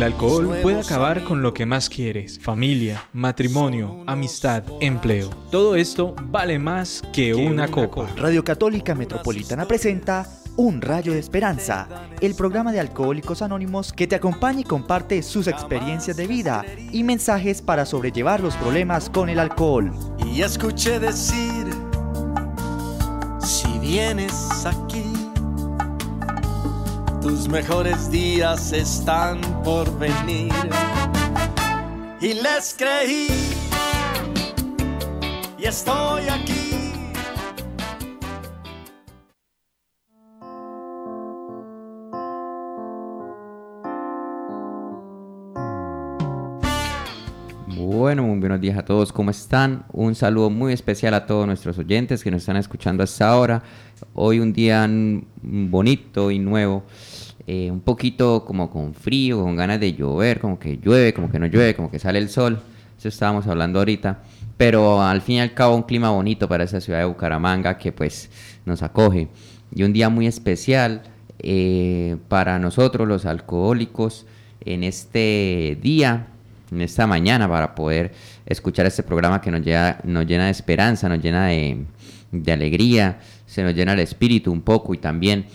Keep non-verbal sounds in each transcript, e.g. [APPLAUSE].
El alcohol puede acabar con lo que más quieres, familia, matrimonio, amistad, empleo. Todo esto vale más que una copa. Radio Católica Metropolitana presenta Un Rayo de Esperanza, el programa de Alcohólicos Anónimos que te acompaña y comparte sus experiencias de vida y mensajes para sobrellevar los problemas con el alcohol. Y escuché decir, si vienes aquí, tus mejores días están por venir. Y les creí, y estoy aquí. Bueno, muy buenos días a todos, ¿cómo están? Un saludo muy especial a todos nuestros oyentes que nos están escuchando hasta ahora. Hoy un día bonito y nuevo, eh, un poquito como con frío, con ganas de llover, como que llueve, como que no llueve, como que sale el sol. Eso estábamos hablando ahorita. Pero al fin y al cabo un clima bonito para esa ciudad de Bucaramanga que pues nos acoge. Y un día muy especial eh, para nosotros los alcohólicos en este día en esta mañana para poder escuchar este programa que nos llena, nos llena de esperanza, nos llena de, alegría, se nos llena el espíritu un poco y también,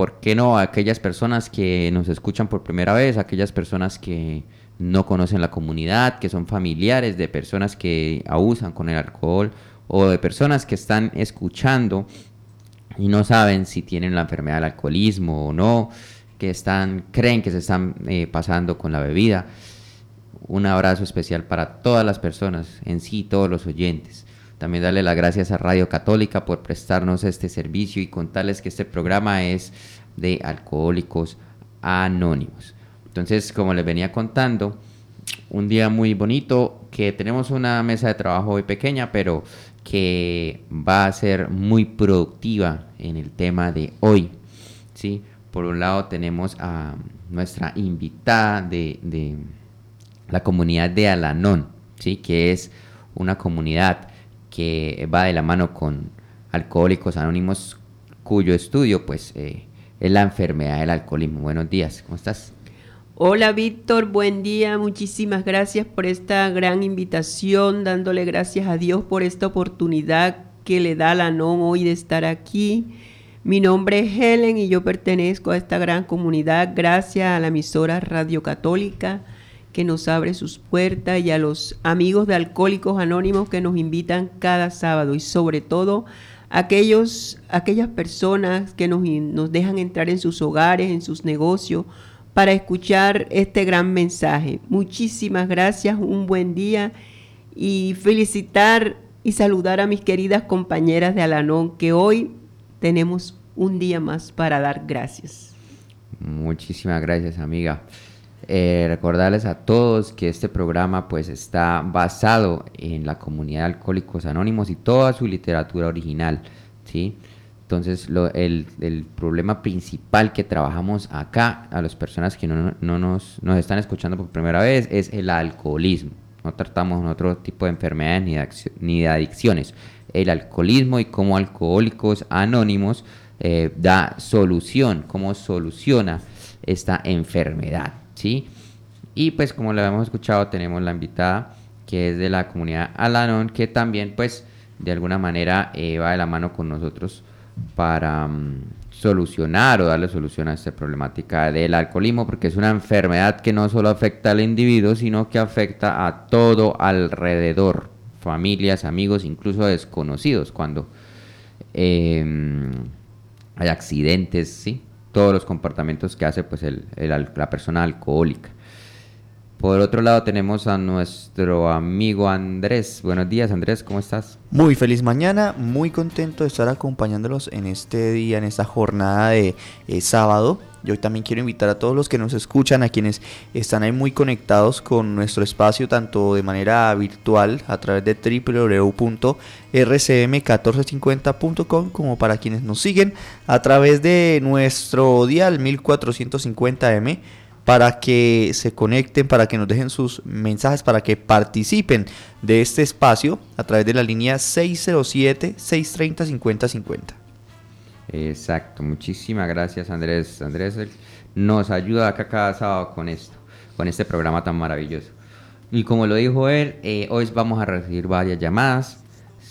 ¿por qué no? Aquellas personas que nos escuchan por primera vez, aquellas personas que no conocen la comunidad, que son familiares de personas que abusan con el alcohol o de personas que están escuchando y no saben si tienen la enfermedad del alcoholismo o no, que están, creen que se están eh, pasando con la bebida un abrazo especial para todas las personas, en sí todos los oyentes. También darle las gracias a Radio Católica por prestarnos este servicio y contarles que este programa es de alcohólicos anónimos. Entonces, como les venía contando, un día muy bonito, que tenemos una mesa de trabajo muy pequeña, pero que va a ser muy productiva en el tema de hoy. ¿sí? Por un lado tenemos a nuestra invitada de la comunidad de Alanón, ¿sí? que es una comunidad va de la mano con Alcohólicos Anónimos, cuyo estudio pues, eh, es la enfermedad del alcoholismo. Buenos días, ¿cómo estás? Hola Víctor, buen día, muchísimas gracias por esta gran invitación, dándole gracias a Dios por esta oportunidad que le da Alanón hoy de estar aquí. Mi nombre es Helen y yo pertenezco a esta gran comunidad gracias a la emisora Radio Católica que nos abre sus puertas y a los amigos de Alcohólicos Anónimos que nos invitan cada sábado y sobre todo aquellos, aquellas personas que nos, nos dejan entrar en sus hogares, en sus negocios, para escuchar este gran mensaje. Muchísimas gracias, un buen día y felicitar y saludar a mis queridas compañeras de Alanón que hoy tenemos un día más para dar gracias. Muchísimas gracias, amiga. Eh, recordarles a todos que este programa pues está basado en la comunidad de Alcohólicos Anónimos y toda su literatura original, ¿sí? Entonces el, el, problema principal que trabajamos acá a las personas que no, no nos, nos, están escuchando por primera vez es el alcoholismo. No tratamos otro tipo de enfermedades ni de, adicciones. El alcoholismo y cómo Alcohólicos Anónimos eh, da solución, cómo soluciona esta enfermedad. ¿Sí? Y pues como lo hemos escuchado, tenemos la invitada que es de la comunidad Alanon, que también pues de alguna manera eh, va de la mano con nosotros para mm, solucionar o darle solución a esta problemática del alcoholismo, porque es una enfermedad que no solo afecta al individuo, sino que afecta a todo alrededor, familias, amigos, incluso desconocidos, cuando em, hay accidentes, ¿sí? Todos los comportamientos que hace pues el, la persona alcohólica. Por otro lado tenemos a nuestro amigo Andrés. Buenos días Andrés, ¿cómo estás? Muy feliz mañana, muy contento de estar acompañándolos en este día, en esta jornada de eh, sábado. Yo también quiero invitar a todos los que nos escuchan, a quienes están ahí muy conectados con nuestro espacio, tanto de manera virtual a través de www.rcm1450.com, como para quienes nos siguen a través de nuestro dial 1450M para que se conecten, para que nos dejen sus mensajes, para que participen de este espacio a través de la línea 607-630-5050. Exacto, muchísimas gracias Andrés. Andrés nos ayuda acá cada sábado con esto, con este programa tan maravilloso. Y como lo dijo él, eh, hoy vamos a recibir varias llamadas.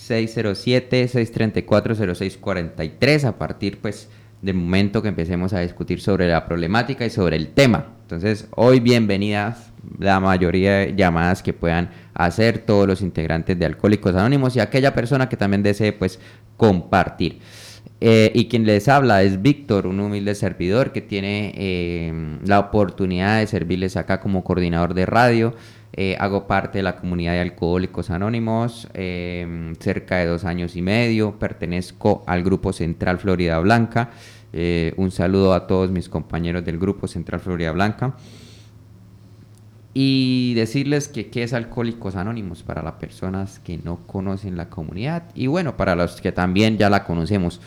607-634-0643 a partir pues del momento que empecemos a discutir sobre la problemática y sobre el tema. Entonces, hoy bienvenidas la mayoría de llamadas que puedan hacer todos los integrantes de Alcohólicos Anónimos y aquella persona que también desee pues compartir. Eh, y quien les habla es Víctor, un humilde servidor que tiene eh, la oportunidad de servirles acá como coordinador de radio. Eh, hago parte de la comunidad de Alcohólicos Anónimos, cerca de dos años y medio. Pertenezco al Grupo Central Florida Blanca. un saludo a todos mis compañeros del Grupo Central Florida Blanca. Y decirles que qué es Alcohólicos Anónimos para las personas que no conocen la comunidad y bueno, para los que también ya la conocemos.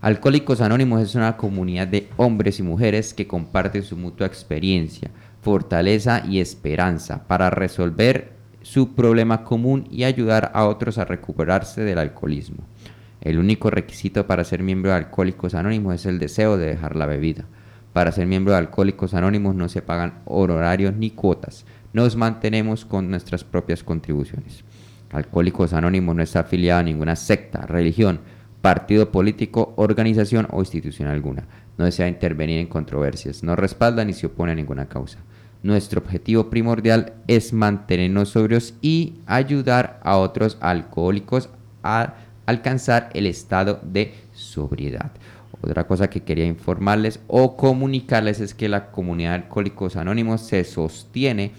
Alcohólicos Anónimos es una comunidad de hombres y mujeres que comparten su mutua experiencia, fortaleza y esperanza para resolver su problema común y ayudar a otros a recuperarse del alcoholismo. El único requisito para ser miembro de Alcohólicos Anónimos es el deseo de dejar la bebida. Para ser miembro de Alcohólicos Anónimos no se pagan honorarios ni cuotas. Nos mantenemos con nuestras propias contribuciones. Alcohólicos Anónimos no está afiliado a ninguna secta, religión, partido político, organización o institución alguna. No desea intervenir en controversias, no respalda ni se opone a ninguna causa. Nuestro objetivo primordial es mantenernos sobrios y ayudar a otros alcohólicos a alcanzar el estado de sobriedad. Otra cosa que quería informarles o comunicarles es que la comunidad de Alcohólicos Anónimos se sostiene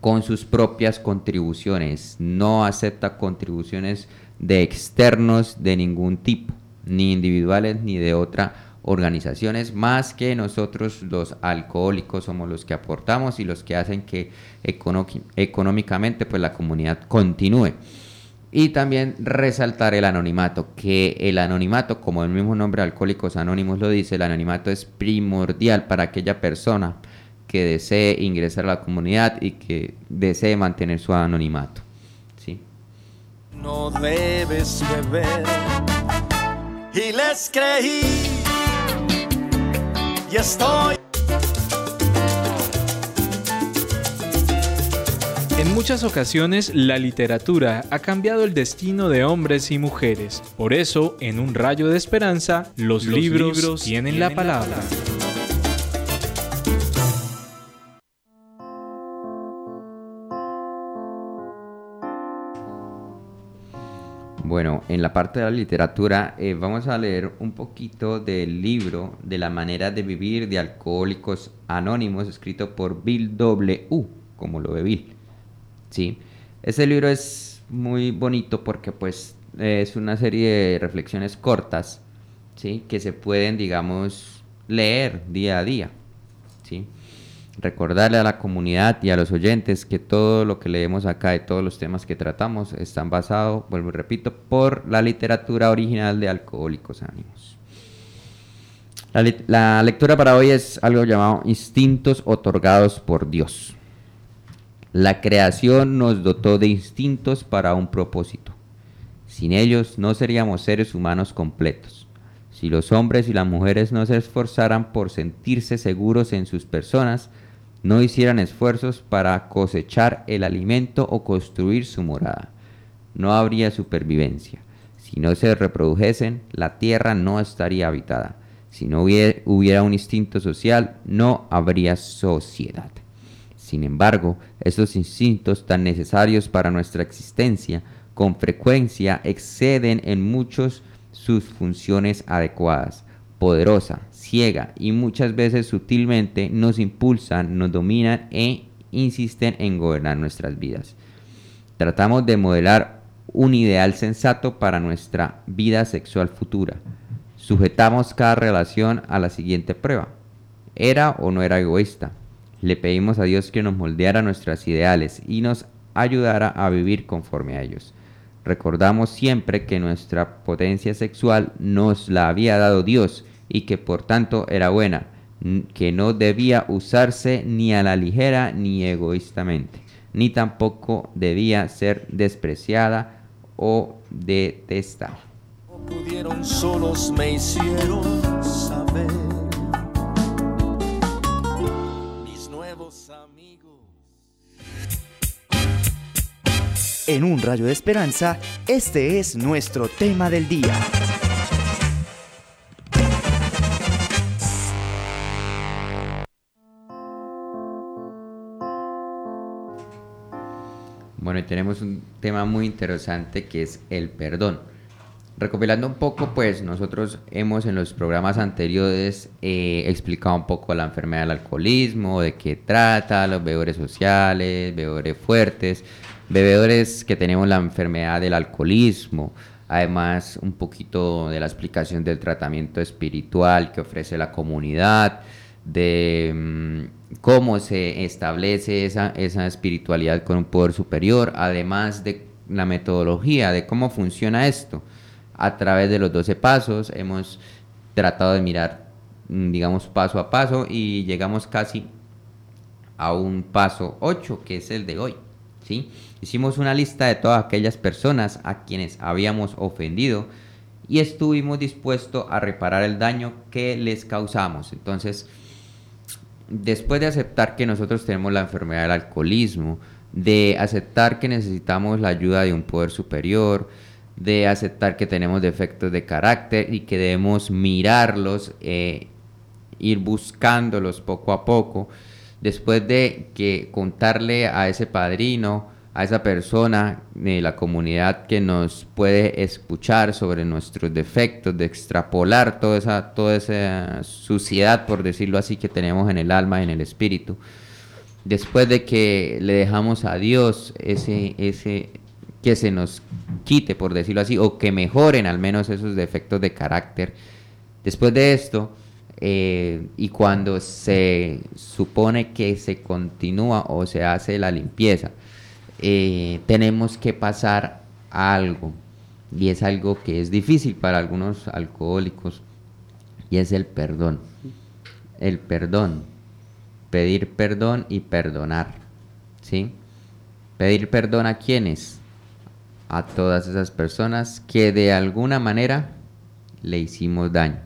con sus propias contribuciones, no acepta contribuciones de externos de ningún tipo, ni individuales ni de otra organizaciones, más que nosotros los alcohólicos somos los que aportamos y los que hacen que económicamente pues la comunidad continúe. Y también resaltar el anonimato, que el anonimato, como el mismo nombre Alcohólicos Anónimos lo dice, el anonimato es primordial para aquella persona que desee ingresar a la comunidad y que desee mantener su anonimato no debes beber. Y les creí y estoy. En muchas ocasiones la literatura ha cambiado el destino de hombres y mujeres. Por eso, en un rayo de esperanza, los, libros, tienen, la palabra. Bueno, en la parte de la literatura eh, vamos a leer un poquito del libro de la manera de vivir de Alcohólicos Anónimos, escrito por Bill W., como lo ve Bill. ¿Sí? Ese libro es muy bonito porque pues es una serie de reflexiones cortas, ¿sí? Que se pueden, digamos, leer día a día, ¿sí? Recordarle a la comunidad y a los oyentes que todo lo que leemos acá y todos los temas que tratamos están basados, vuelvo y repito, por la literatura original de Alcohólicos Ánimos. La, la, lectura para hoy es algo llamado Instintos otorgados por Dios. La creación nos dotó de instintos para un propósito. Sin ellos no seríamos seres humanos completos. Si los hombres y las mujeres no se esforzaran por sentirse seguros en sus personas, no hicieran esfuerzos para cosechar el alimento o construir su morada. No habría supervivencia. Si no se reprodujesen, la tierra no estaría habitada. Si no hubiera, un instinto social, no habría sociedad. Sin embargo, esos instintos tan necesarios para nuestra existencia con frecuencia exceden en muchos sus funciones adecuadas, poderosa, ciega y muchas veces sutilmente nos impulsan, nos dominan e insisten en gobernar nuestras vidas. Tratamos de modelar un ideal sensato para nuestra vida sexual futura. Sujetamos cada relación a la siguiente prueba. ¿Era o no era egoísta? Le pedimos a Dios que nos moldeara nuestros ideales y nos ayudara a vivir conforme a ellos. Recordamos siempre que nuestra potencia sexual nos la había dado Dios y que por tanto era buena, que no debía usarse ni a la ligera ni egoístamente, ni tampoco debía ser despreciada o detestada. No pudieron solos, me hicieron saber. Mis nuevos amigos. En un rayo de esperanza, este es nuestro tema del día. Bueno, tenemos un tema muy interesante que es el perdón. Recopilando un poco, pues nosotros hemos en los programas anteriores eh, explicado un poco la enfermedad del alcoholismo, de qué trata, los bebedores sociales, bebedores fuertes, bebedores que tenemos la enfermedad del alcoholismo, además un poquito de la explicación del tratamiento espiritual que ofrece la comunidad, de mm, cómo se establece esa, esa espiritualidad con un poder superior, además de la metodología de cómo funciona esto a través de los 12 pasos. Hemos tratado de mirar, mm, digamos, paso a paso y llegamos casi a un paso 8, que es el de hoy. ¿sí? Hicimos una lista de todas aquellas personas a quienes habíamos ofendido y estuvimos dispuestos a reparar el daño que les causamos. Entonces, después de aceptar que nosotros tenemos la enfermedad del alcoholismo, de aceptar que necesitamos la ayuda de un poder superior, de aceptar que tenemos defectos de carácter y que debemos mirarlos, eh, ir buscándolos poco a poco, después de que contarle a ese padrino, a esa persona de la comunidad que nos puede escuchar sobre nuestros defectos, de extrapolar toda esa, toda esa suciedad, por decirlo así, que tenemos en el alma y en el espíritu. Después de que le dejamos a Dios ese, ese, que se nos quite, por decirlo así, o que mejoren al menos esos defectos de carácter. Después de esto, eh, y cuando se supone que se continúa o se hace la limpieza, eh, tenemos que pasar a algo, y es algo que es difícil para algunos alcohólicos, y es el perdón. El perdón. Pedir perdón y perdonar. ¿Sí? Pedir perdón a quienes? a todas esas personas que de alguna manera le hicimos daño,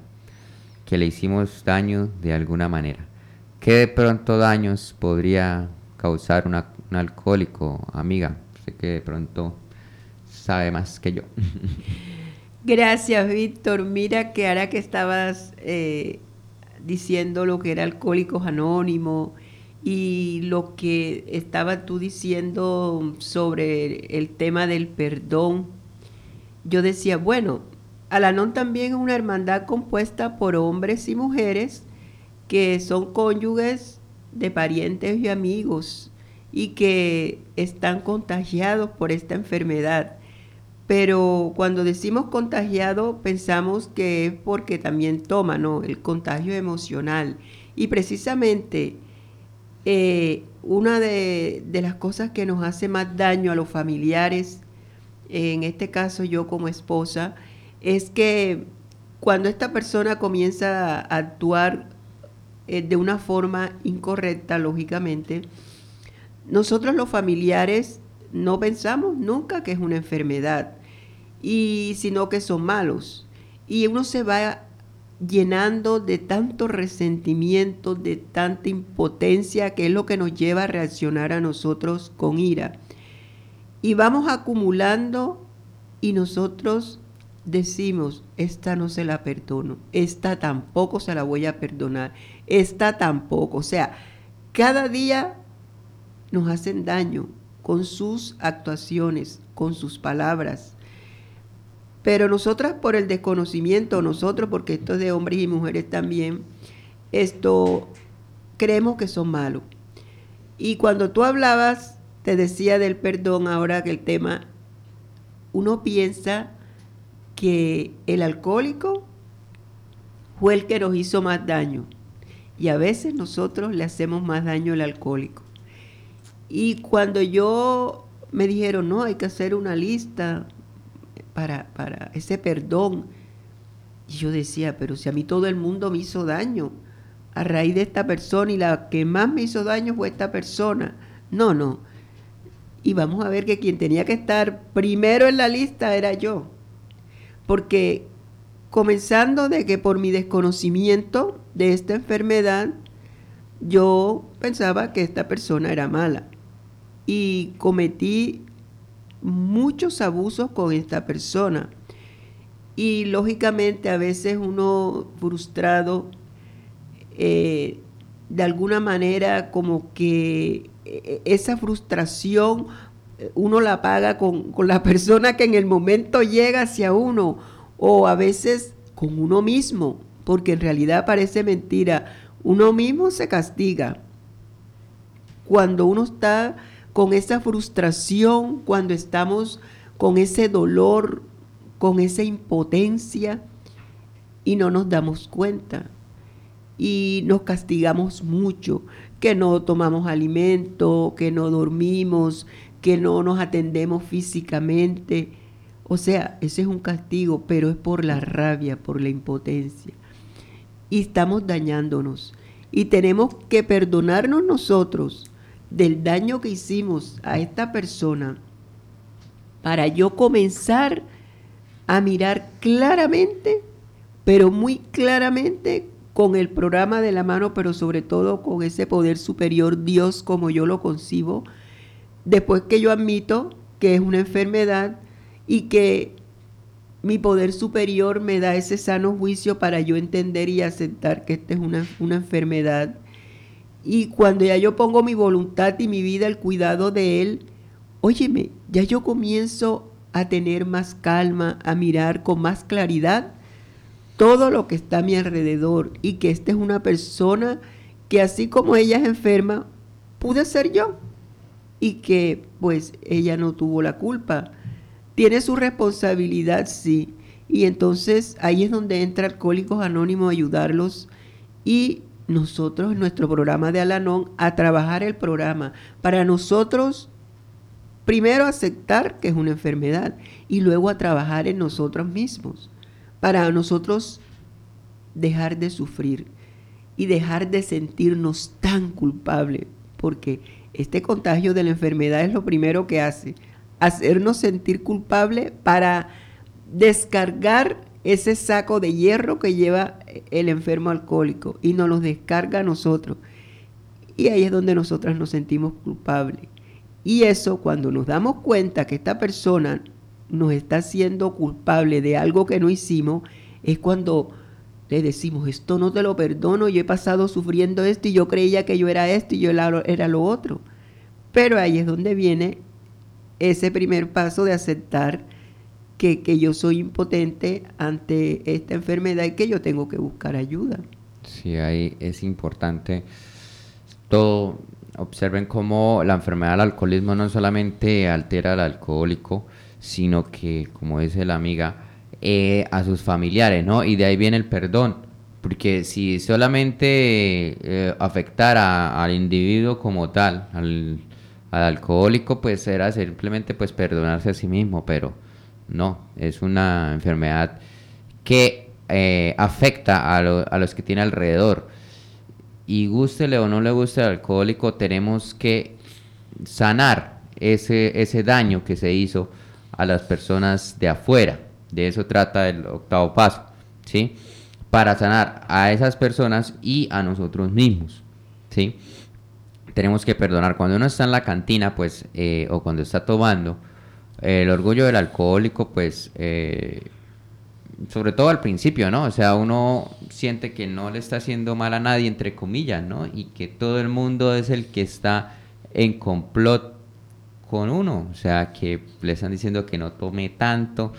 que le hicimos daño de alguna manera. ¿Qué de pronto daños podría causar un alcohólico, amiga? Sé que de pronto sabe más que yo. [LAUGHS] Gracias, Víctor. Mira que ahora que estabas eh, diciendo lo que era Alcohólicos Anónimos y lo que estaba tú diciendo sobre el tema del perdón, yo decía, bueno, Alanón también es una hermandad compuesta por hombres y mujeres que son cónyuges de parientes y amigos y que están contagiados por esta enfermedad. Pero cuando decimos contagiado pensamos que es porque también toma, ¿no? El contagio emocional. Y precisamente eh, una de, las cosas que nos hace más daño a los familiares, en este caso yo como esposa, es que cuando esta persona comienza a actuar eh, de una forma incorrecta, lógicamente, nosotros los familiares no pensamos nunca que es una enfermedad, y sino que son malos. Y uno se va llenando de tanto resentimiento, de tanta impotencia, que es lo que nos lleva a reaccionar a nosotros con ira. Y vamos acumulando y nosotros decimos, esta no se la perdono, esta tampoco se la voy a perdonar, esta tampoco. O sea, cada día nos hacen daño con sus actuaciones, con sus palabras. Pero nosotras por el desconocimiento, nosotros porque esto es de hombres y mujeres también, esto creemos que son malos. Y cuando tú hablabas, te decía del perdón, ahora que el tema, uno piensa que el alcohólico fue el que nos hizo más daño. Y a veces nosotros le hacemos más daño al alcohólico. Y cuando yo me dijeron, no, hay que hacer una lista para, para ese perdón. Y yo decía, pero si a mí todo el mundo me hizo daño a raíz de esta persona y la que más me hizo daño fue esta persona. No, no. Y vamos a ver que quien tenía que estar primero en la lista era yo. Porque comenzando de que por mi desconocimiento de esta enfermedad, yo pensaba que esta persona era mala. Y cometí muchos abusos con esta persona. Y lógicamente a veces uno frustrado, eh, de alguna manera como que eh, esa frustración eh, uno la paga con, con, la [LAUGHS] persona que en el momento llega hacia uno o a veces con uno mismo, porque en realidad parece mentira. Uno mismo se castiga. Cuando uno está con esa frustración, cuando estamos con ese dolor, con esa impotencia y no nos damos cuenta y nos castigamos mucho, que no tomamos alimento, que no dormimos, que no nos atendemos físicamente. O sea, ese es un castigo, pero es por la rabia, por la impotencia. Y estamos dañándonos. Y tenemos que perdonarnos nosotros del daño que hicimos a esta persona para yo comenzar a mirar claramente, pero muy claramente con el programa de la mano, pero sobre todo con ese poder superior Dios como yo lo concibo, después que yo admito que es una enfermedad y que mi poder superior me da ese sano juicio para yo entender y aceptar que esta es una, una enfermedad y cuando ya yo pongo mi voluntad y mi vida al cuidado de Él, óyeme, ya yo comienzo a tener más calma, a mirar con más claridad todo lo que está a mi alrededor y que esta es una persona que así como ella es enferma, pude ser yo y que pues ella no tuvo la culpa. Tiene su responsabilidad, sí. Y entonces ahí es donde entra Alcohólicos Anónimos a ayudarlos y nosotros en nuestro programa de Alanón a trabajar el programa. Para nosotros primero aceptar que es una enfermedad y luego a trabajar en nosotros mismos. Para nosotros dejar de sufrir y dejar de sentirnos tan culpables porque este contagio de la enfermedad es lo primero que hace hacernos sentir culpables para descargar ese saco de hierro que lleva el enfermo alcohólico y nos lo descarga a nosotros. Y ahí es donde nosotras nos sentimos culpables. Y eso cuando nos damos cuenta que esta persona nos está haciendo culpable de algo que no hicimos, es cuando le decimos, esto no te lo perdono, yo he pasado sufriendo esto y yo creía que yo era esto y yo era lo otro. Pero ahí es donde viene ese primer paso de aceptar que, yo soy impotente ante esta enfermedad y que yo tengo que buscar ayuda. Sí, ahí es importante todo. Observen cómo la enfermedad del alcoholismo no solamente altera al alcohólico, sino que, como dice la amiga, eh, a sus familiares, ¿no? Y de ahí viene el perdón. Porque si solamente eh, afectara al individuo como tal, al, al, alcohólico, pues era simplemente pues perdonarse a sí mismo, pero no, es una enfermedad que eh, afecta a, los que tiene alrededor. Y gústele o no le guste el alcohólico, tenemos que sanar ese, ese daño que se hizo a las personas de afuera. De eso trata el octavo paso, ¿sí? Para sanar a esas personas y a nosotros mismos, ¿sí? Tenemos que perdonar. Cuando uno está en la cantina, pues, eh, o cuando está tomando, el orgullo del alcohólico, pues, eh, sobre todo al principio, ¿no? O sea, uno siente que no le está haciendo mal a nadie, entre comillas, ¿no? Y que todo el mundo es el que está en complot con uno. O sea, que le están diciendo que no tome tanto,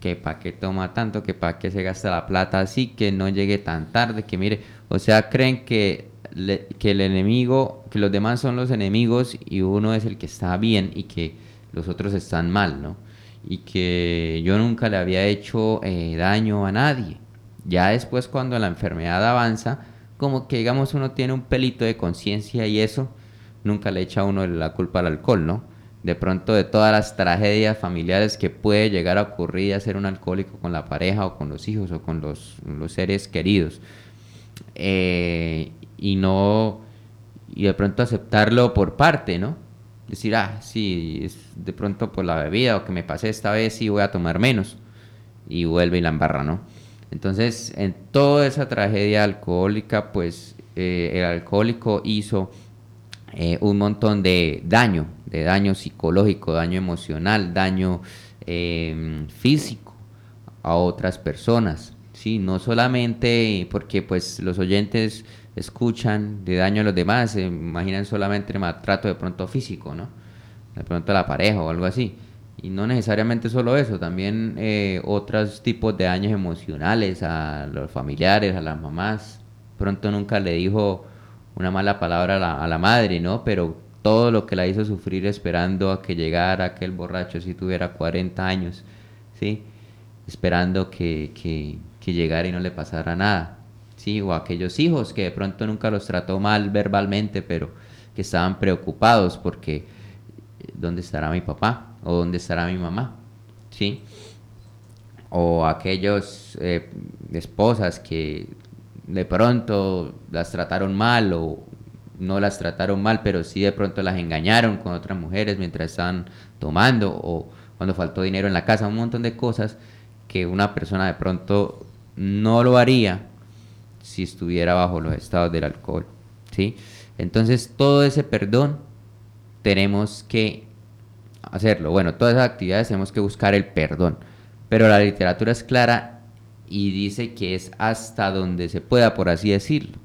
que para qué toma tanto, que para qué se gasta la plata así, que no llegue tan tarde, que mire, o sea, creen que, que el enemigo, que los demás son los enemigos y uno es el que está bien y que los otros están mal, ¿no? Y que yo nunca le había hecho eh, daño a nadie. Ya después cuando la enfermedad avanza, como que digamos uno tiene un pelito de conciencia y eso nunca le echa a uno la culpa al alcohol, ¿no? De pronto de todas las tragedias familiares que puede llegar a ocurrir a ser un alcohólico con la pareja o con los hijos o con los, seres queridos. Eh, y no, y de pronto aceptarlo por parte, ¿no? Decir, ah, sí, es de pronto por la bebida o que me pasé esta vez, sí voy a tomar menos. Y vuelve y la embarra, ¿no? Entonces, en toda esa tragedia alcohólica, pues eh, el alcohólico hizo eh, un montón de daño, de daño psicológico, daño emocional, daño em, físico a otras personas. Sí, no solamente porque pues los oyentes escuchan de daño a los demás, se imaginan solamente maltrato de pronto físico, ¿no? De pronto a la pareja o algo así. Y no necesariamente solo eso, también eh, otros tipos de daños emocionales a los familiares, a las mamás. Pronto nunca le dijo una mala palabra a la, a la madre, ¿no? Pero todo lo que la hizo sufrir esperando a que llegara aquel borracho si tuviera 40 años, ¿sí? Esperando que, que, que llegara y no le pasara nada, ¿sí? O aquellos hijos que de pronto nunca los trató mal verbalmente, pero que estaban preocupados porque ¿dónde estará mi papá? ¿O dónde estará mi mamá? ¿Sí? O aquellos eh, esposas que de pronto las trataron mal o no las trataron mal, pero sí de pronto las engañaron con otras mujeres mientras estaban tomando o cuando faltó dinero en la casa, un montón de cosas que una persona de pronto no lo haría si estuviera bajo los estados del alcohol, ¿sí? Entonces, todo ese perdón tenemos que hacerlo. Bueno, todas esas actividades tenemos que buscar el perdón, pero la literatura es clara y dice que es hasta donde se pueda, por así decirlo.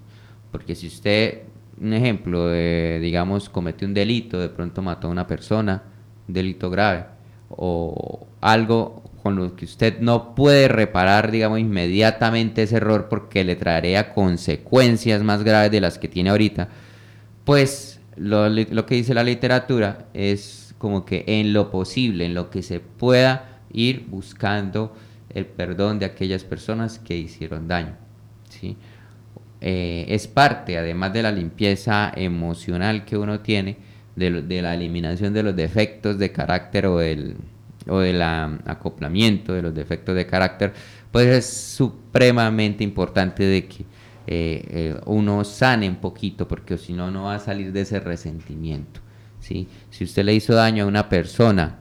Porque si usted, un ejemplo, digamos, cometió un delito, de pronto mató a una persona, un delito grave, o algo con lo que usted no puede reparar, digamos, inmediatamente ese error porque le traería consecuencias más graves de las que tiene ahorita, pues lo, que dice la literatura es como que en lo posible, en lo que se pueda ir buscando el perdón de aquellas personas que hicieron daño. ¿sí? Eh, es parte, además de la limpieza emocional que uno tiene, de, la eliminación de los defectos de carácter o del, o del acoplamiento de los defectos de carácter, pues es supremamente importante de que eh, eh, uno sane un poquito, porque si no, no va a salir de ese resentimiento. Si usted le hizo daño a una persona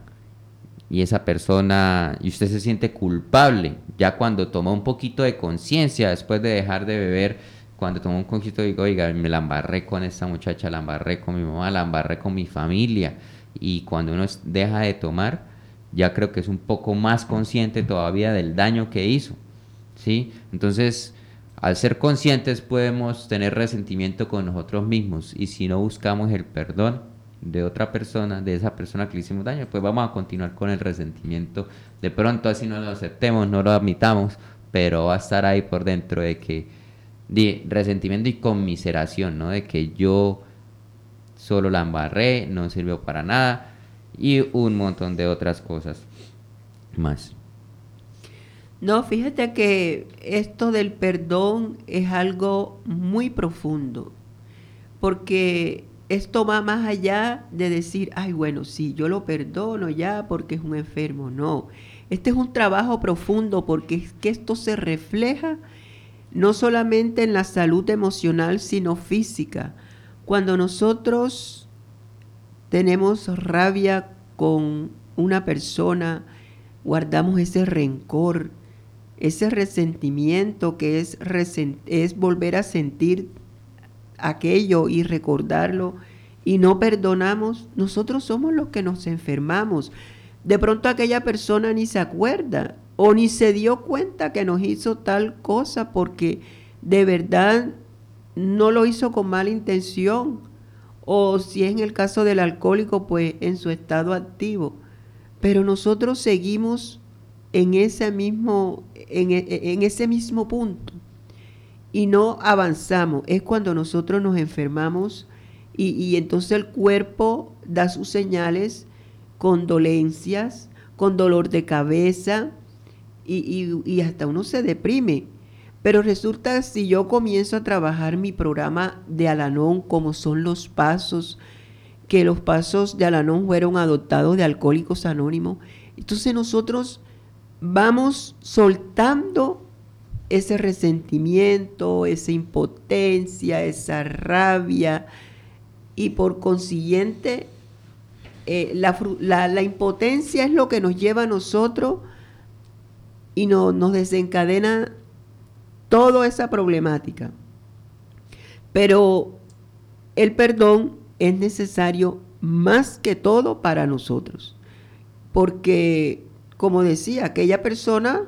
y esa persona, y usted se siente culpable, ya cuando toma un poquito de conciencia después de dejar de beber, cuando toma un poquito digo, oiga, me la embarré con esta muchacha, la embarré con mi mamá, la embarré con mi familia, y cuando uno deja de tomar, ya creo que es un poco más consciente todavía del daño que hizo, ¿sí? Entonces, al ser conscientes podemos tener resentimiento con nosotros mismos, y si no buscamos el perdón, de otra persona, de esa persona que le hicimos daño, pues vamos a continuar con el resentimiento. De pronto así no lo aceptemos, no lo admitamos, pero va a estar ahí por dentro de que resentimiento y conmiseración, ¿no? De que yo solo la embarré, no sirvió para nada y un montón de otras cosas más. No, fíjate que esto del perdón es algo muy profundo, porque esto va más allá de decir, ay, bueno, sí, yo lo perdono ya porque es un enfermo. No, este es un trabajo profundo porque es que esto se refleja no solamente en la salud emocional, sino física. Cuando nosotros tenemos rabia con una persona, guardamos ese rencor, ese resentimiento que es, es volver a sentir aquello y recordarlo y no perdonamos, nosotros somos los que nos enfermamos. De pronto aquella persona ni se acuerda o ni se dio cuenta que nos hizo tal cosa porque de verdad no lo hizo con mala intención. O si es en el caso del alcohólico, pues en su estado activo. Pero nosotros seguimos en ese mismo, en, en ese mismo punto y no avanzamos. Es cuando nosotros nos enfermamos y, entonces el cuerpo da sus señales con dolencias, con dolor de cabeza y, y hasta uno se deprime. Pero resulta si yo comienzo a trabajar mi programa de Alanón, como son los pasos, que los pasos de Alanón fueron adoptados de Alcohólicos Anónimos, entonces nosotros vamos soltando ese resentimiento, esa impotencia, esa rabia y por consiguiente eh, la, impotencia es lo que nos lleva a nosotros y nos desencadena toda esa problemática. Pero el perdón es necesario más que todo para nosotros. Porque, como decía, aquella persona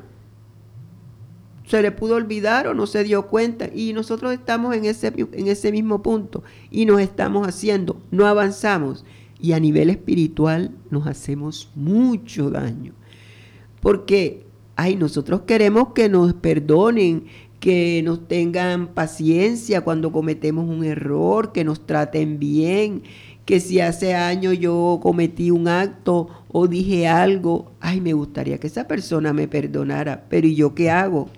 se le pudo olvidar o no se dio cuenta y nosotros estamos en ese, en ese mismo punto y nos estamos haciendo, no avanzamos y a nivel espiritual nos hacemos mucho daño. Porque, ay, nosotros queremos que nos perdonen, que nos tengan paciencia cuando cometemos un error, que nos traten bien, que si hace años yo cometí un acto o dije algo, ay, me gustaría que esa persona me perdonara, pero ¿y yo qué hago?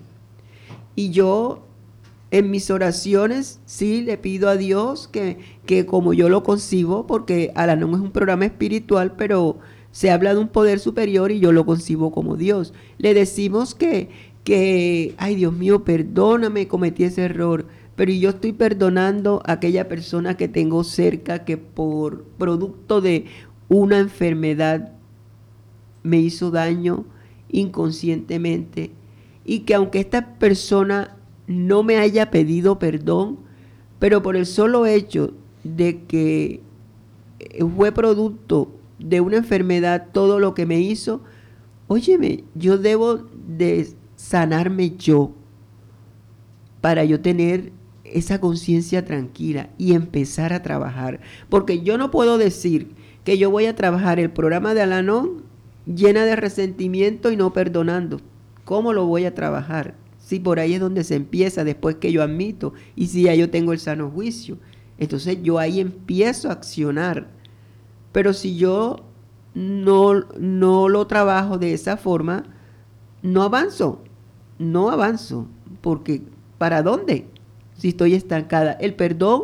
Y yo en mis oraciones sí le pido a Dios que, que como yo lo concibo, porque Alanón es un programa espiritual, pero se habla de un poder superior y yo lo concibo como Dios. Le decimos que, que, ay Dios mío, perdóname, cometí ese error, pero yo estoy perdonando a aquella persona que tengo cerca que por producto de una enfermedad me hizo daño inconscientemente. Y que aunque esta persona no me haya pedido perdón, pero por el solo hecho de que fue producto de una enfermedad todo lo que me hizo, óyeme, yo debo de sanarme yo para yo tener esa conciencia tranquila y empezar a trabajar. Porque yo no puedo decir que yo voy a trabajar el programa de Alanón llena de resentimiento y no perdonando. ¿Cómo lo voy a trabajar? Si por ahí es donde se empieza, después que yo admito, y si ya yo tengo el sano juicio. Entonces yo ahí empiezo a accionar. Pero si yo no, no lo trabajo de esa forma, no avanzo, no avanzo, porque ¿para dónde? Si estoy estancada. El perdón,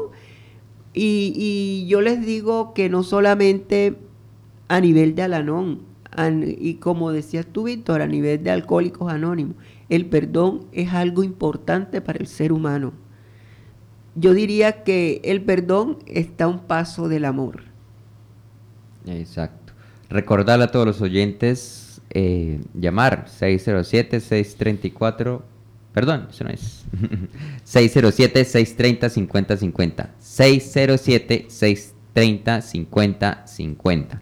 y, y yo les digo que no solamente a nivel de Alanón, y como decías tú, Víctor, a nivel de alcohólicos anónimos, el perdón es algo importante para el ser humano. Yo diría que el perdón está a un paso del amor. Exacto. Recordarle a todos los oyentes eh, llamar 607-634, perdón, eso no es, [LAUGHS] 607-630-5050, 607-630-5050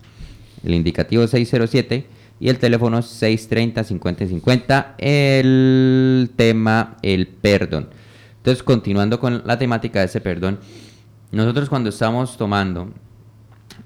el indicativo 607 y el teléfono 630-5050, el tema, el perdón. Entonces, continuando con la temática de ese perdón, nosotros cuando estamos tomando,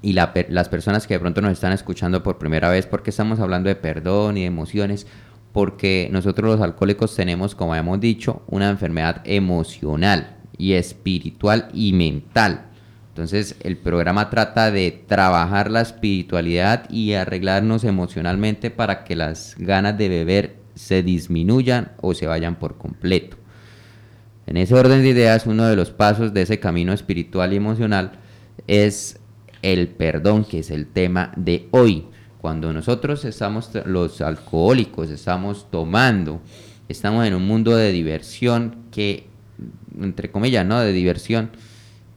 y las personas que de pronto nos están escuchando por primera vez, porque estamos hablando de perdón y de emociones, porque nosotros los alcohólicos tenemos, como hemos dicho, una enfermedad emocional y espiritual y mental. Entonces el programa trata de trabajar la espiritualidad y arreglarnos emocionalmente para que las ganas de beber se disminuyan o se vayan por completo. En ese orden de ideas, uno de los pasos de ese camino espiritual y emocional es el perdón, que es el tema de hoy. Cuando nosotros estamos, los alcohólicos, estamos tomando, estamos en un mundo de diversión que, entre comillas, ¿no? De diversión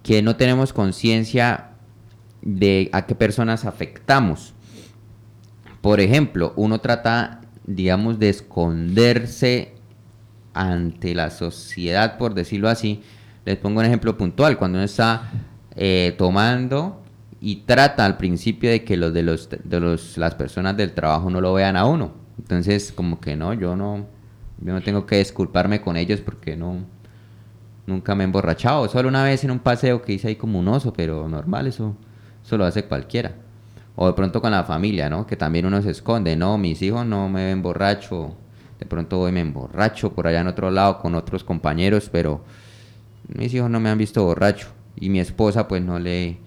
que no tenemos conciencia de a qué personas afectamos. Por ejemplo, uno trata, digamos, de esconderse ante la sociedad, por decirlo así. Les pongo un ejemplo puntual. Cuando uno está eh, tomando y trata al principio de que los de los de los las personas del trabajo no lo vean a uno. Entonces, como que no, yo no yo no tengo que disculparme con ellos porque no Nunca me he emborrachado, solo una vez en un paseo que hice ahí como un oso, pero normal, eso, eso lo hace cualquiera. O de pronto con la familia, ¿no? Que también uno se esconde, no, mis hijos no me ven borracho, de pronto voy me emborracho por allá en otro lado con otros compañeros, pero mis hijos no me han visto borracho y mi esposa pues no le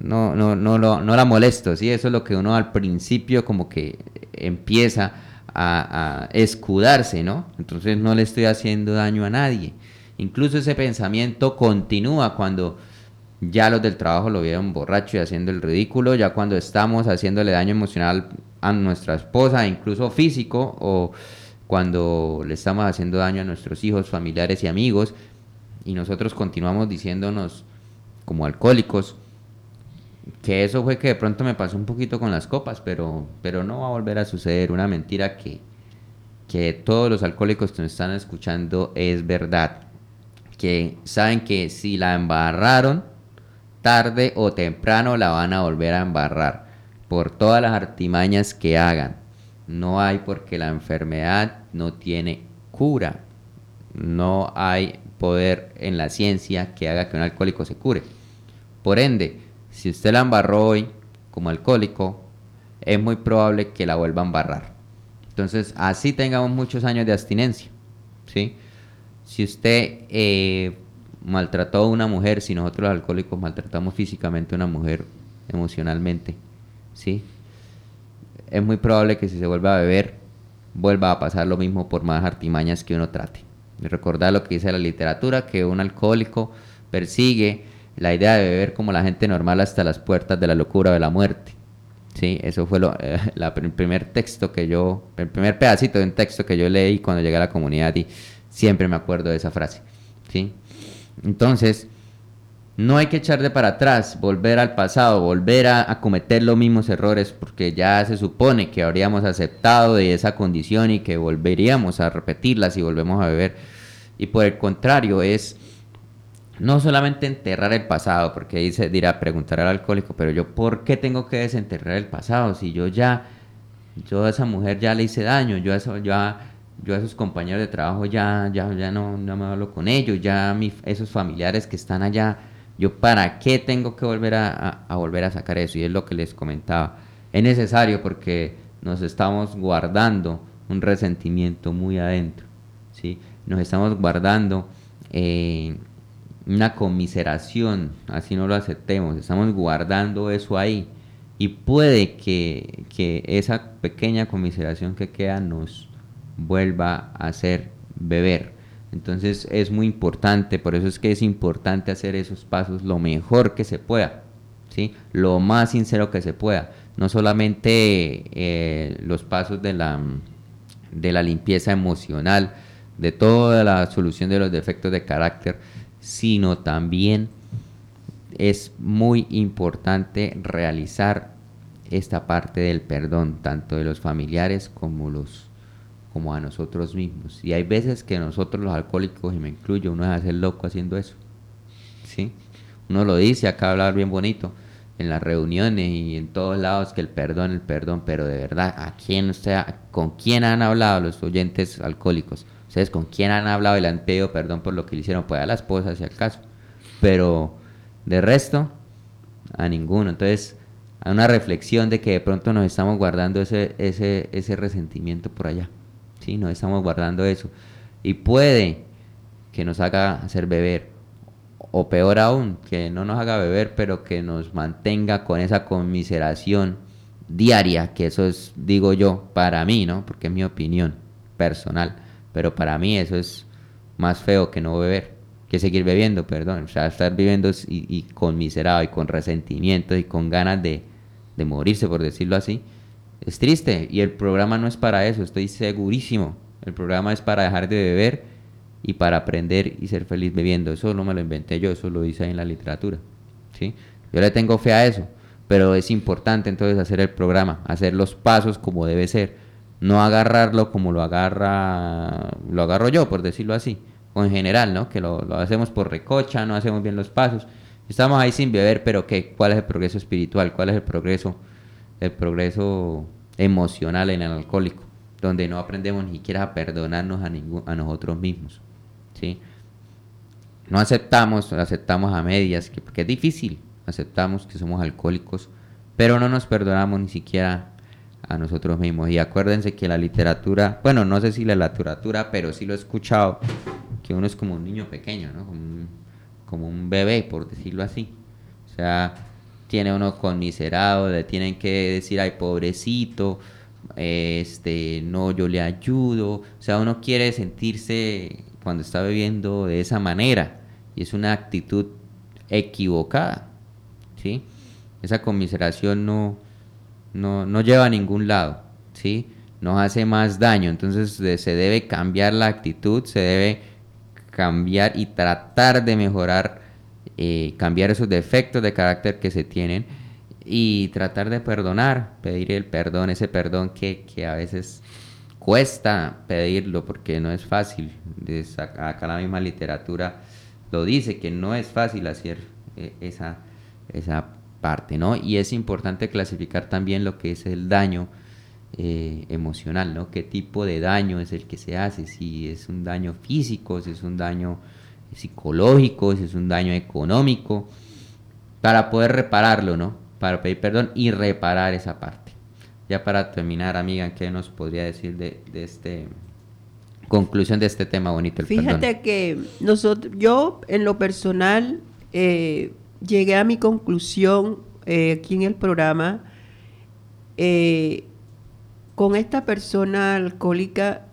no no no no la molesto, sí, eso es lo que uno al principio como que empieza a, a escudarse, ¿no? Entonces no le estoy haciendo daño a nadie. Incluso ese pensamiento continúa cuando ya los del trabajo lo vieron borracho y haciendo el ridículo, ya cuando estamos haciéndole daño emocional a nuestra esposa, incluso físico, o cuando le estamos haciendo daño a nuestros hijos, familiares y amigos, y nosotros continuamos diciéndonos como alcohólicos, que eso fue que de pronto me pasó un poquito con las copas, pero, pero no va a volver a suceder, una mentira que, que todos los alcohólicos que nos están escuchando es verdad que saben que si la embarraron, tarde o temprano la van a volver a embarrar por todas las artimañas que hagan. No hay porque la enfermedad no tiene cura. No hay poder en la ciencia que haga que un alcohólico se cure. Por ende, si usted la embarró hoy como alcohólico, es muy probable que la vuelva a embarrar. Entonces, así tengamos muchos años de abstinencia. ¿sí? Si usted eh, maltrató a una mujer, si nosotros los alcohólicos maltratamos físicamente a una mujer emocionalmente, ¿sí? es muy probable que si se vuelva a beber, vuelva a pasar lo mismo por más artimañas que uno trate. recordar lo que dice la literatura, que un alcohólico persigue la idea de beber como la gente normal hasta las puertas de la locura o de la muerte. Sí, eso fue lo, [LAUGHS] eh, el primer texto que yo, el primer pedacito de un texto que yo leí cuando llegué a la comunidad y siempre me acuerdo de esa frase. ¿sí? Entonces, no hay que echar de para atrás, volver al pasado, volver a, cometer los mismos errores, porque ya se supone que habríamos aceptado de esa condición y que volveríamos a repetirla si volvemos a beber. Y por el contrario, es no solamente enterrar el pasado, porque ahí dirá preguntar al alcohólico, pero yo, ¿por qué tengo que desenterrar el pasado? Si yo ya, yo a esa mujer ya le hice daño, yo a, eso, yo a, yo a esos compañeros de trabajo ya, ya, ya no, no me hablo con ellos, ya esos familiares que están allá yo para qué tengo que volver a, volver a sacar eso y es lo que les comentaba es necesario porque nos estamos guardando un resentimiento muy adentro ¿sí? nos estamos guardando eh, una conmiseración así no lo aceptemos estamos guardando eso ahí y puede que, que esa pequeña conmiseración que queda nos vuelva a hacer beber entonces es muy importante, por eso es que es importante hacer esos pasos lo mejor que se pueda, ¿sí? lo más sincero que se pueda. No solamente eh, los pasos de la, de la limpieza emocional, de toda la solución de los defectos de carácter, sino también es muy importante realizar esta parte del perdón, tanto de los familiares como los como a nosotros mismos. Y hay veces que nosotros los alcohólicos, y me incluyo, uno es hacer loco haciendo eso. ¿Sí? Uno lo dice, acá hablar bien bonito, en las reuniones y en todos lados que el perdón, el perdón, pero de verdad, ¿a quién sea, con quién han hablado los oyentes alcohólicos? Con quién han hablado y le han pedido perdón por lo que le hicieron, pues a la esposa si al caso. Pero de resto, a ninguno. Entonces, hay una reflexión de que de pronto nos estamos guardando ese, ese, ese resentimiento por allá. ¿sí? Nos estamos guardando eso. Y puede que nos haga hacer beber. O peor aún, que no nos haga beber, pero que nos mantenga con esa conmiseración diaria, que eso es, digo yo, para mí, ¿no? Porque es mi opinión personal. Pero para mí eso es más feo que no beber, que seguir bebiendo, perdón. O sea, estar viviendo y, y conmiserado y con resentimiento y con ganas de, de morirse, por decirlo así es triste y el programa no es para eso, estoy segurísimo. El programa es para dejar de beber y para aprender y ser feliz bebiendo. Eso no me lo inventé yo, eso lo ahí en la literatura. ¿sí? Yo le tengo fe a eso, pero es importante entonces hacer el programa, hacer los pasos como debe ser, no agarrarlo como lo agarra lo agarro yo, por decirlo así, o en general, ¿no? Que lo, lo hacemos por recocha, no hacemos bien los pasos. Estamos ahí sin beber, pero ¿qué? ¿Cuál es el progreso espiritual? ¿Cuál es el progreso el progreso emocional en el alcohólico, donde no aprendemos ni siquiera a perdonarnos a, a nosotros mismos. ¿sí? No aceptamos, aceptamos a medias, que, porque es difícil, aceptamos que somos alcohólicos, pero no nos perdonamos ni siquiera a nosotros mismos. Y acuérdense que la literatura, bueno, no sé si la literatura, pero sí lo he escuchado, que uno es como un niño pequeño, ¿no? Como un, como un bebé, por decirlo así. O sea, tiene uno conmiserado, le tienen que decir, ay, pobrecito, este, no, yo le ayudo. O sea, uno quiere sentirse cuando está bebiendo de esa manera y es una actitud equivocada, ¿sí? Esa conmiseración no, no, no lleva a ningún lado, ¿sí? Nos hace más daño, entonces se debe cambiar la actitud, se debe cambiar y tratar de mejorar eh, cambiar esos defectos de carácter que se tienen y tratar de perdonar, pedir el perdón, ese perdón que, a veces cuesta pedirlo porque no es fácil. acá la misma literatura lo dice, que no es fácil hacer eh, esa, esa ¿no? Y es importante clasificar también lo que es el daño eh, emocional, ¿no? ¿Qué tipo de daño es el que se hace? Si es un daño físico, si es un daño psicológico, si es un daño económico, para poder repararlo, ¿no? Para pedir perdón y reparar esa parte. Ya para terminar, amiga, ¿qué nos podría decir de, de este conclusión de este tema bonito? Fíjate que nosotros, yo en lo personal eh, llegué a mi conclusión eh, aquí en el programa eh, con esta persona alcohólica.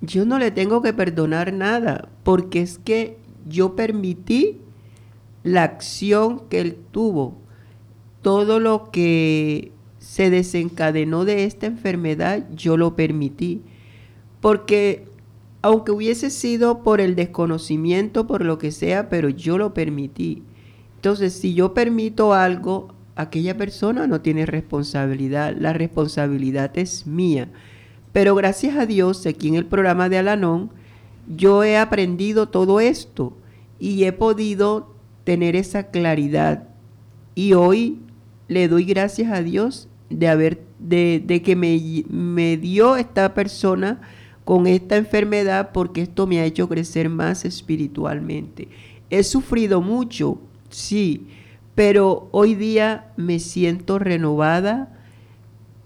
Yo no le tengo que perdonar nada, porque es que yo permití la acción que él tuvo. Todo lo que se desencadenó de esta enfermedad, yo lo permití. Porque aunque hubiese sido por el desconocimiento, por lo que sea, pero yo lo permití. Entonces, si yo permito algo, aquella persona no tiene responsabilidad, la responsabilidad es mía. Pero gracias a Dios, aquí en el programa de Alanón, yo he aprendido todo esto y he podido tener esa claridad. Y hoy le doy gracias a Dios de haber, de, de que me, me dio esta persona con esta enfermedad porque esto me ha hecho crecer más espiritualmente. He sufrido mucho, sí, pero hoy día me siento renovada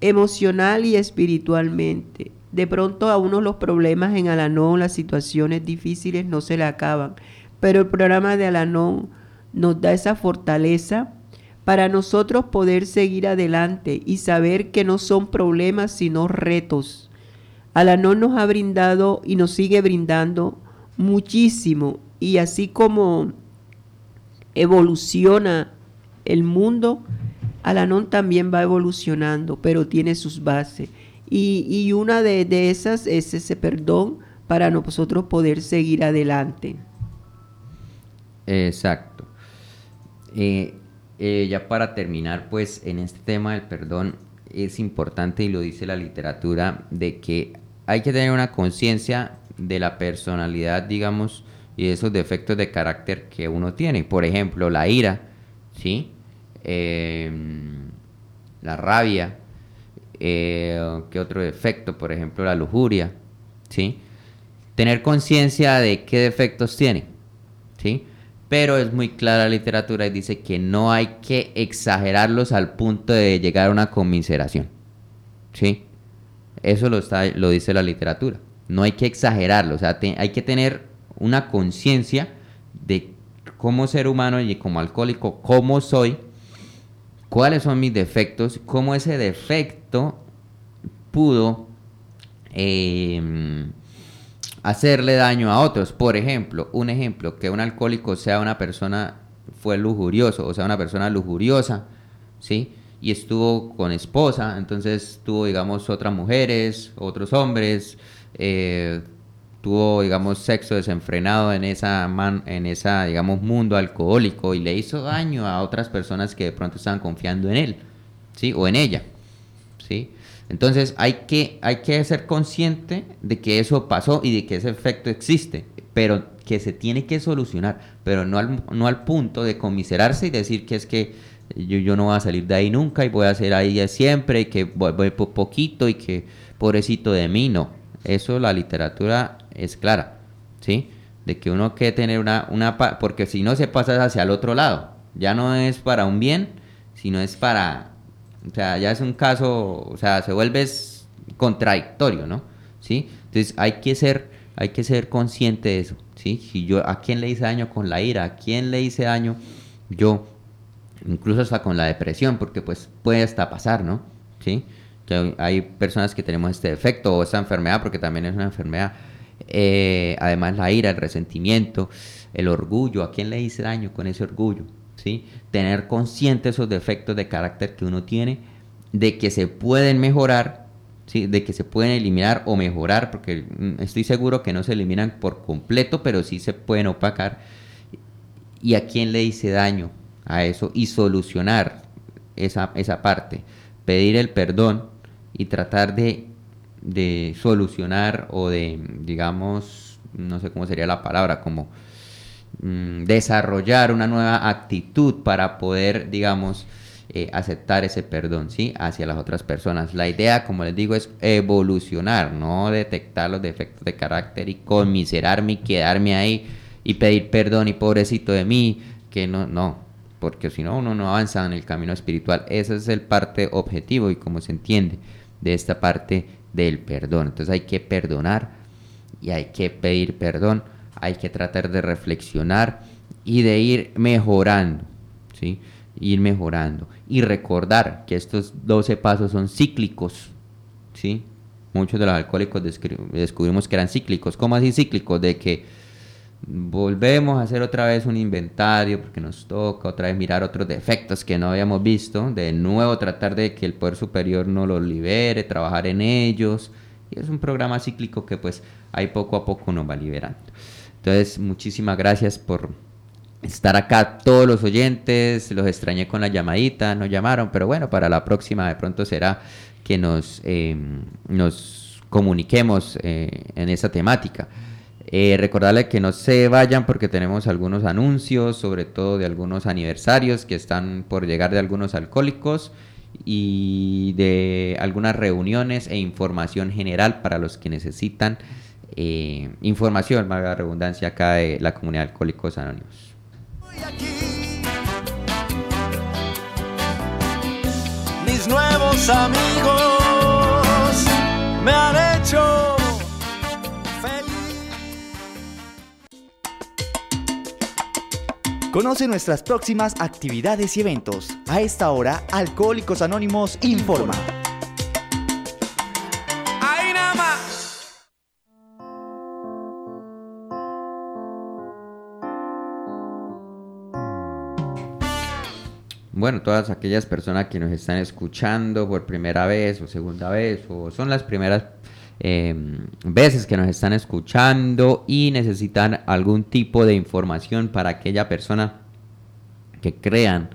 emocional y espiritualmente. De pronto a uno los problemas en Alanón, las situaciones difíciles no se le acaban, pero el programa de Alanón nos da esa fortaleza para nosotros poder seguir adelante y saber que no son problemas sino retos Alanón nos ha brindado y nos sigue brindando muchísimo. Y así como evoluciona el mundo, Alanón también va evolucionando, pero tiene sus bases. Y, una de, esas es ese perdón para nosotros poder seguir adelante. Exacto. Eh, eh, ya para terminar, pues en este tema del perdón es importante, y lo dice la literatura, de que hay que tener una conciencia de la personalidad, digamos, y esos defectos de carácter que uno tiene. Por ejemplo, la ira, ¿sí? Em, la rabia, eh, ¿qué otro defecto? Por ejemplo, la lujuria, ¿sí? Tener conciencia de qué defectos tiene, ¿sí? Pero es muy clara la literatura y dice que no hay que exagerarlos al punto de llegar a una conmiseración, ¿sí? Eso lo, está, lo dice la literatura. No hay que exagerarlo, o sea, hay que tener una conciencia de cómo ser humano y como alcohólico, cómo soy, cuáles son mis defectos, cómo ese defecto pudo em, hacerle daño a otros. Por ejemplo, un ejemplo, que un alcohólico sea una persona, fue lujurioso, o sea, una persona lujuriosa, ¿sí? y estuvo con esposa, entonces tuvo, digamos, otras mujeres, otros hombres, eh, tuvo, digamos, sexo desenfrenado en esa, man, en esa, digamos, mundo alcohólico y le hizo daño a otras personas que de pronto estaban confiando en él, ¿sí? O en ella, ¿sí? Entonces hay que, hay que ser consciente de que eso pasó y de que ese efecto existe, pero que se tiene que solucionar, pero no al, no al punto de comiserarse y decir que es que yo, yo no voy a salir de ahí nunca y voy a ser ahí siempre y que voy, poquito y que pobrecito de mí, no. Eso la literatura es clara, ¿sí? De que uno que tener una, una... Porque si no se pasa hacia el otro lado. Ya no es para un bien, sino es para... O sea, ya es un caso, o sea, se vuelve contradictorio, ¿no? ¿Sí? Entonces hay que ser, hay que ser consciente de eso, ¿sí? Si yo, ¿a quién le hice daño con la ira? ¿A quién le hice daño yo incluso hasta con la depresión, porque pues puede hasta pasar, ¿no? ¿Sí? Que hay personas que tenemos este defecto o esta enfermedad, porque también es una enfermedad. Eh, además la ira, el resentimiento, el orgullo, ¿a quién le hice daño con ese orgullo? ¿Sí? Tener consciente esos defectos de carácter que uno tiene, de que se pueden mejorar, ¿sí? de que se pueden eliminar o mejorar, porque mm, estoy seguro que no se eliminan por completo, pero sí se pueden opacar. ¿Y a quién le hice daño? a eso y solucionar esa, esa parte, pedir el perdón y tratar de, solucionar o de, digamos, no sé cómo sería la palabra, como mm, desarrollar una nueva actitud para poder, digamos, eh, aceptar ese perdón, ¿sí? Hacia las otras personas. La idea, como les digo, es evolucionar, no detectar los defectos de carácter y conmiserarme y quedarme ahí y pedir perdón y pobrecito de mí, que no, no, porque si no uno no avanza en el camino espiritual. Ese es el parte objetivo y como se entiende de esta parte del perdón. Entonces hay que perdonar y hay que pedir perdón, hay que tratar de reflexionar y de ir mejorando, ¿sí? Ir mejorando y recordar que estos 12 pasos son cíclicos, ¿sí? Muchos de los alcohólicos descubrimos que eran cíclicos. ¿Cómo así cíclicos? De que volvemos a hacer otra vez un inventario porque nos toca otra vez mirar otros defectos que no habíamos visto, de nuevo tratar de que el poder superior no los libere, trabajar en ellos. Y es un programa cíclico que pues ahí poco a poco nos va liberando. Entonces, muchísimas gracias por estar acá todos los oyentes, los extrañé con la llamadita, no llamaron, pero bueno, para la próxima de pronto será que nos, eh, nos comuniquemos eh, en esa temática. Eh, recordarle que no se vayan porque tenemos algunos anuncios, sobre todo de algunos aniversarios que están por llegar de algunos alcohólicos y de algunas reuniones e información general para los que necesitan eh, información, valga la redundancia, acá de la comunidad de Alcohólicos Anónimos. Mis nuevos amigos me han hecho Conoce nuestras próximas actividades y eventos. A esta hora, Alcohólicos Anónimos informa. Ahí nada más. Bueno, todas aquellas personas que nos están escuchando por primera vez o segunda vez o son las primeras eh, veces que nos están escuchando y necesitan algún tipo de información para aquella persona que crean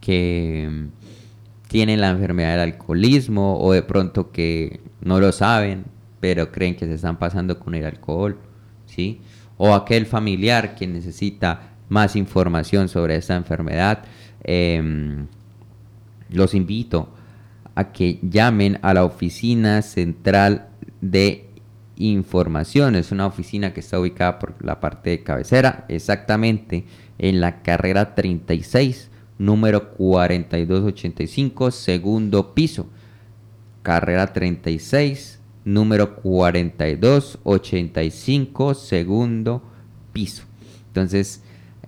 que mm, tienen la enfermedad del alcoholismo o de pronto que no lo saben, pero creen que se están pasando con el alcohol, ¿sí? O aquel familiar que necesita más información sobre esta enfermedad. Em, los invito a que llamen a la oficina central de información. Es una oficina que está ubicada por la parte de cabecera, exactamente en la carrera 36, número 4285, segundo piso. Carrera 36, número 4285, segundo piso. Entonces,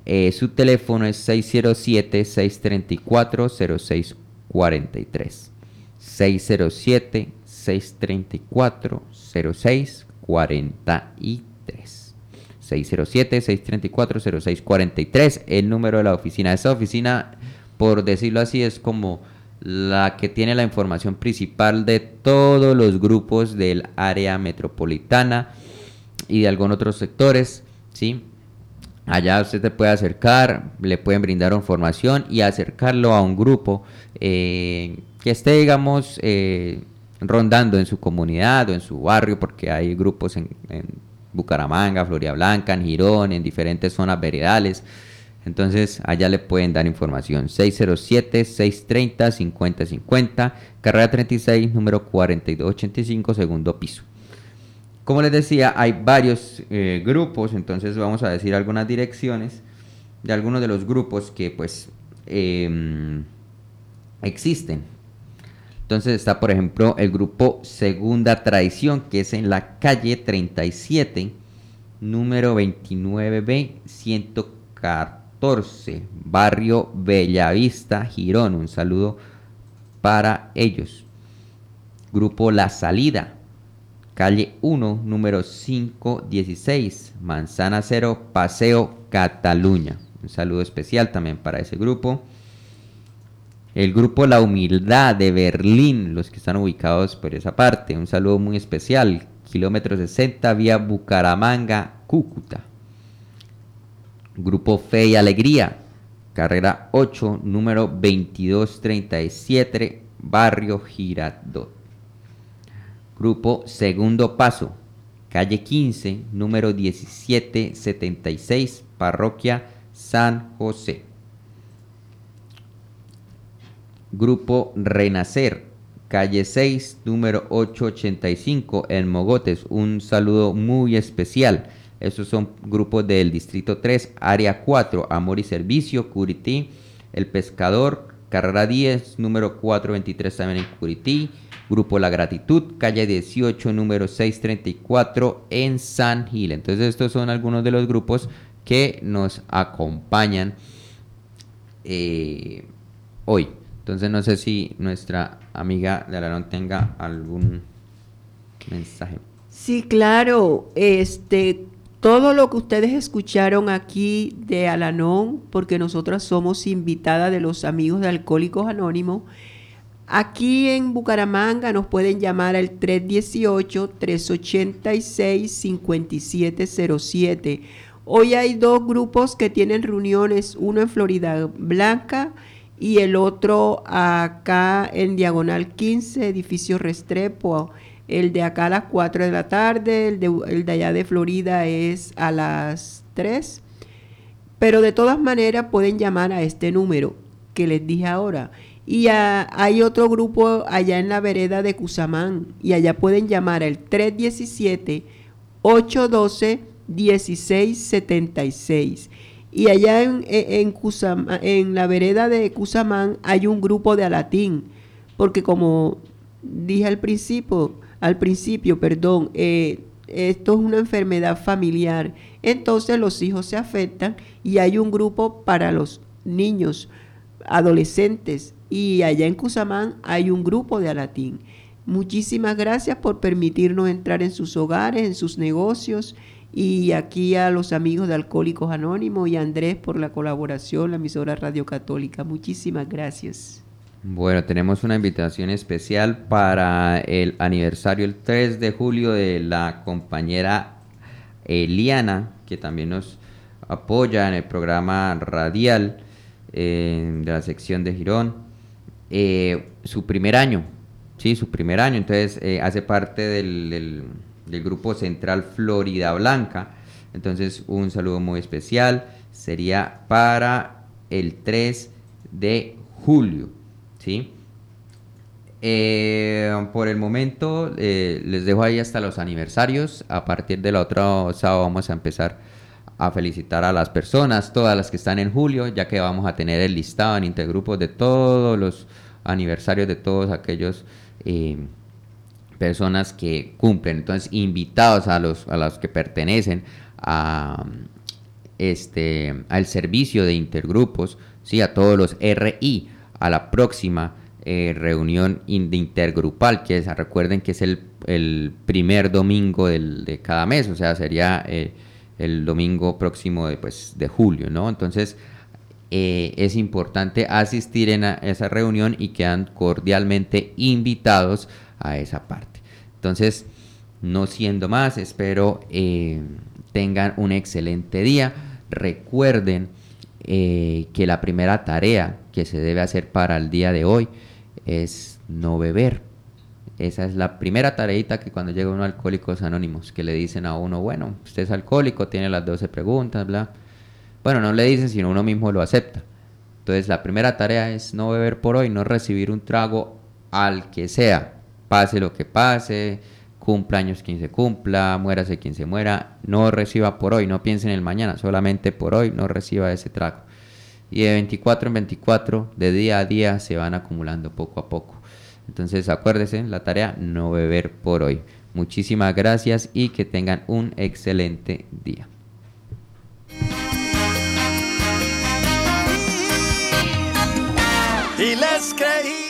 eh, su teléfono es 607-634-0643. 607 634 0643 607-634-0643, el número de la oficina. Esa oficina, por decirlo así, es como la que tiene la información principal de todos los grupos del área metropolitana y de algunos otros sectores, ¿sí? Allá usted se puede acercar, le pueden brindar información y acercarlo a un grupo eh, que esté, digamos, eh, rondando en su comunidad o en su barrio, porque hay grupos en, Bucaramanga, Floria Blanca, en Girón, en diferentes zonas veredales. Entonces, allá le pueden dar información. 607-630-5050, carrera 36, número 4285, segundo piso. Como les decía, hay varios eh, grupos, entonces vamos a decir algunas direcciones de algunos de los grupos que pues em, existen. Entonces está, por ejemplo, el grupo Segunda Tradición, que es en la calle 37, número 29B, 114, barrio Bellavista, Girón. Un saludo para ellos. Grupo La Salida, calle 1, número 516, Manzana Cero, Paseo Cataluña. Un saludo especial también para ese grupo. El grupo La Humildad de Berlín, los que están ubicados por esa parte. Un saludo muy especial. Kilómetro 60, vía Bucaramanga, Cúcuta. Grupo Fe y Alegría, carrera 8, número 2237, barrio Girardot. Grupo Segundo Paso, calle 15, número 1776, parroquia San José. Grupo Renacer, calle 6, número 885, en Mogotes. Un saludo muy especial. Estos son grupos del Distrito 3, Área 4, Amor y Servicio, Curití, El Pescador, Carrera 10, número 423 también en Curití. Grupo La Gratitud, calle 18, número 634 en San Gil. Entonces estos son algunos de los grupos que nos acompañan eh, hoy. Entonces no sé si nuestra amiga de Alarón tenga algún mensaje. Sí, claro. Este, todo lo que ustedes escucharon aquí de Alanón, porque nosotras somos invitadas de los amigos de Alcohólicos Anónimos, aquí en Bucaramanga nos pueden llamar al 318-386-5707. Hoy hay dos grupos que tienen reuniones, uno en Florida Blanca y el otro acá en Diagonal 15, edificio Restrepo. El de acá a las 4 de la tarde, el de, el de allá de Florida es a las 3. Pero de todas maneras pueden llamar a este número que les dije ahora. Y hay otro grupo allá en la vereda de Cusamán y allá pueden llamar al 317 812 1676. Y allá en, en, en la vereda de Cusamán hay un grupo de alatín, porque como dije al principio, al principio, perdón, eh, esto es una enfermedad familiar, entonces los hijos se afectan y hay un grupo para los niños, adolescentes, y allá en Cusamán hay un grupo de alatín. Muchísimas gracias por permitirnos entrar en sus hogares, en sus negocios y aquí a los amigos de Alcohólicos Anónimos y a Andrés por la colaboración, la emisora Radio Católica. Muchísimas gracias. Bueno, tenemos una invitación especial para el aniversario el 3 de julio de la compañera Eliana, que también nos apoya en el programa radial eh, de la sección de Girón. Eh, su primer año, sí, su primer año, entonces eh, hace parte del del grupo central Florida Blanca. Entonces un saludo muy especial sería para el 3 de julio. ¿sí? Eh, por el momento eh, les dejo ahí hasta los aniversarios. A partir del otro sábado vamos a empezar a felicitar a las personas, todas las que están en julio, ya que vamos a tener el listado en intergrupos de todos los aniversarios de todos aquellos eh, personas que cumplen, entonces invitados a los, a los que pertenecen a este al servicio de intergrupos, sí, a todos los RI, a la próxima eh, reunión intergrupal, que recuerden que es el, primer domingo de cada mes, o sea, sería eh, el domingo próximo de, pues, de julio, ¿no? Entonces, eh, es importante asistir en a esa reunión y quedan cordialmente invitados a esa parte. Entonces, no siendo más, espero eh, tengan un excelente día. Recuerden eh, que la primera tarea que se debe hacer para el día de hoy es no beber. Esa es la primera tareita que cuando llega uno a Alcohólicos Anónimos, que le dicen a uno, bueno, usted es alcohólico, tiene las 12 preguntas, bla. Bueno, no le dicen, sino uno mismo lo acepta. Entonces, la primera tarea es no beber por hoy, no recibir un trago al que sea pase lo que pase, cumpla años quien se cumpla, muérase quien se muera, no reciba por hoy, no piense en el mañana, solamente por hoy no reciba ese trago. Y de 24 en 24, de día a día, se van acumulando poco a poco. Entonces acuérdese, la tarea no beber por hoy. Muchísimas gracias y que tengan un excelente día. Y les creí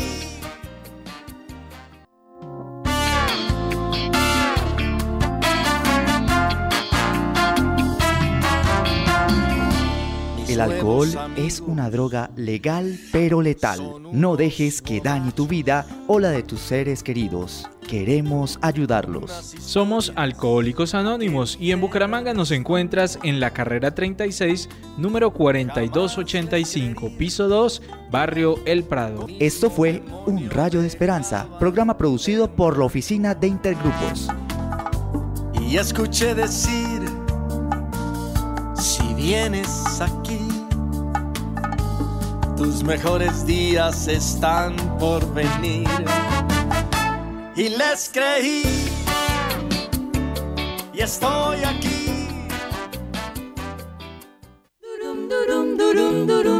El alcohol es una droga legal pero letal. No dejes que dañe tu vida o la de tus seres queridos. Queremos ayudarlos. Somos Alcohólicos Anónimos y en Bucaramanga nos encuentras en la carrera 36, número 4285, piso 2, barrio El Prado. Esto fue Un Rayo de Esperanza, programa producido por la Oficina de Intergrupos. y escuché decir, tienes aquí. Tus mejores días están por venir. Y les creí. Y estoy aquí. Durum Durum, durum, durum,